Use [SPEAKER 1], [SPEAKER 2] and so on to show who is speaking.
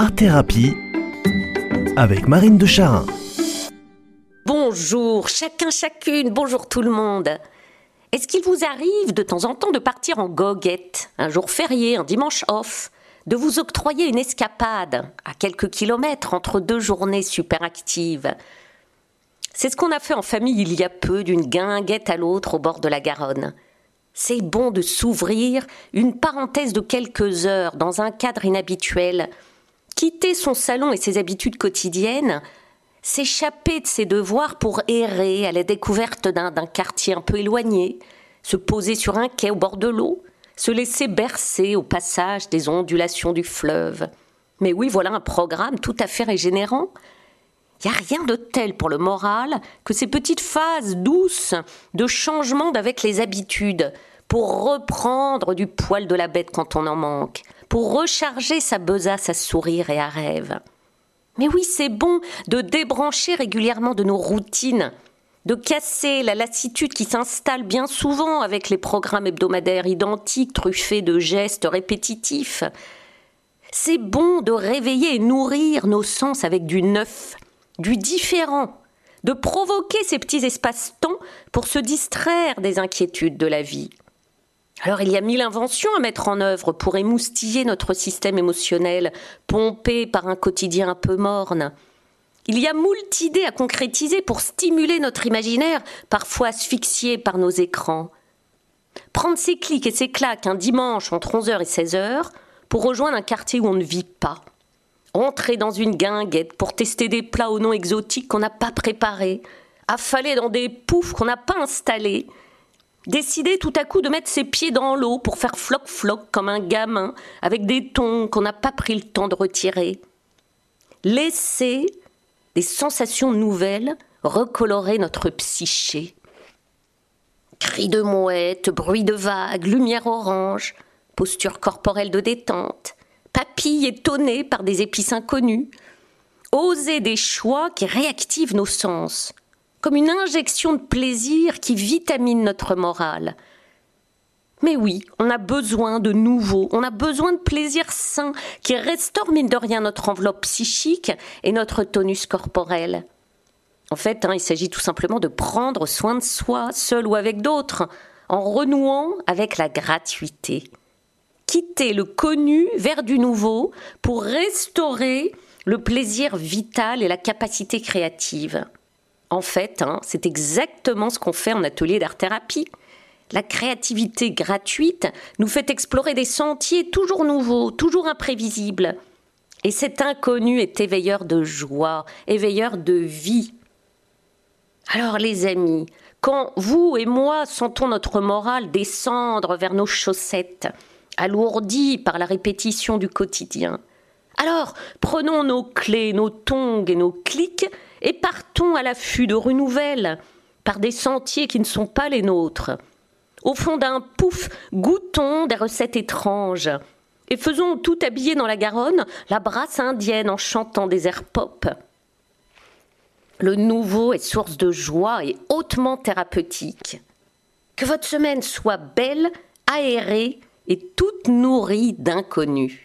[SPEAKER 1] Art Thérapie avec Marine de Charin.
[SPEAKER 2] Bonjour chacun chacune, bonjour tout le monde. Est-ce qu'il vous arrive de temps en temps de partir en goguette, un jour férié, un dimanche off, de vous octroyer une escapade à quelques kilomètres entre deux journées super actives C'est ce qu'on a fait en famille il y a peu, d'une guinguette à l'autre au bord de la Garonne. C'est bon de s'ouvrir une parenthèse de quelques heures dans un cadre inhabituel, quitter son salon et ses habitudes quotidiennes, s'échapper de ses devoirs pour errer à la découverte d'un quartier un peu éloigné, se poser sur un quai au bord de l'eau, se laisser bercer au passage des ondulations du fleuve. Mais oui, voilà un programme tout à fait régénérant. Il n'y a rien de tel pour le moral que ces petites phases douces de changement d'avec les habitudes, pour reprendre du poil de la bête quand on en manque, pour recharger sa besace à sourire et à rêve. Mais oui, c'est bon de débrancher régulièrement de nos routines, de casser la lassitude qui s'installe bien souvent avec les programmes hebdomadaires identiques truffés de gestes répétitifs. C'est bon de réveiller et nourrir nos sens avec du neuf, du différent, de provoquer ces petits espaces-temps pour se distraire des inquiétudes de la vie. Alors il y a mille inventions à mettre en œuvre pour émoustiller notre système émotionnel, pompé par un quotidien un peu morne. Il y a moult idées à concrétiser pour stimuler notre imaginaire, parfois asphyxié par nos écrans. Prendre ses clics et ses claques un dimanche entre 11h et 16h pour rejoindre un quartier où on ne vit pas. Entrer dans une guinguette pour tester des plats aux noms exotiques qu'on n'a pas préparés. Affaler dans des poufs qu'on n'a pas installés décider tout à coup de mettre ses pieds dans l'eau pour faire floc-floc comme un gamin avec des tons qu'on n'a pas pris le temps de retirer. Laisser des sensations nouvelles recolorer notre psyché. Cris de mouette, bruit de vagues, lumière orange, posture corporelle de détente, papilles étonnées par des épices inconnues, oser des choix qui réactivent nos sens, comme une injection de plaisir qui vitamine notre morale. Mais oui, on a besoin de nouveau, on a besoin de plaisir sain qui restaure mine de rien notre enveloppe psychique et notre tonus corporel. En fait, hein, il s'agit tout simplement de prendre soin de soi, seul ou avec d'autres, en renouant avec la gratuité. Quitter le connu vers du nouveau pour restaurer le plaisir vital et la capacité créative. En fait, hein, c'est exactement ce qu'on fait en atelier d'art-thérapie. La créativité gratuite nous fait explorer des sentiers toujours nouveaux, toujours imprévisibles. Et cet inconnu est éveilleur de joie, éveilleur de vie. Alors les amis, quand vous et moi sentons notre morale descendre vers nos chaussettes, alourdies par la répétition du quotidien, alors prenons nos clés, nos tongs et nos clics et partons à l'affût de rues nouvelles, par des sentiers qui ne sont pas les nôtres. Au fond d'un pouf, goûtons des recettes étranges, et faisons tout habillé dans la Garonne la brasse indienne en chantant des airs pop. Le nouveau est source de joie et hautement thérapeutique. Que votre semaine soit belle, aérée et toute nourrie d'inconnus.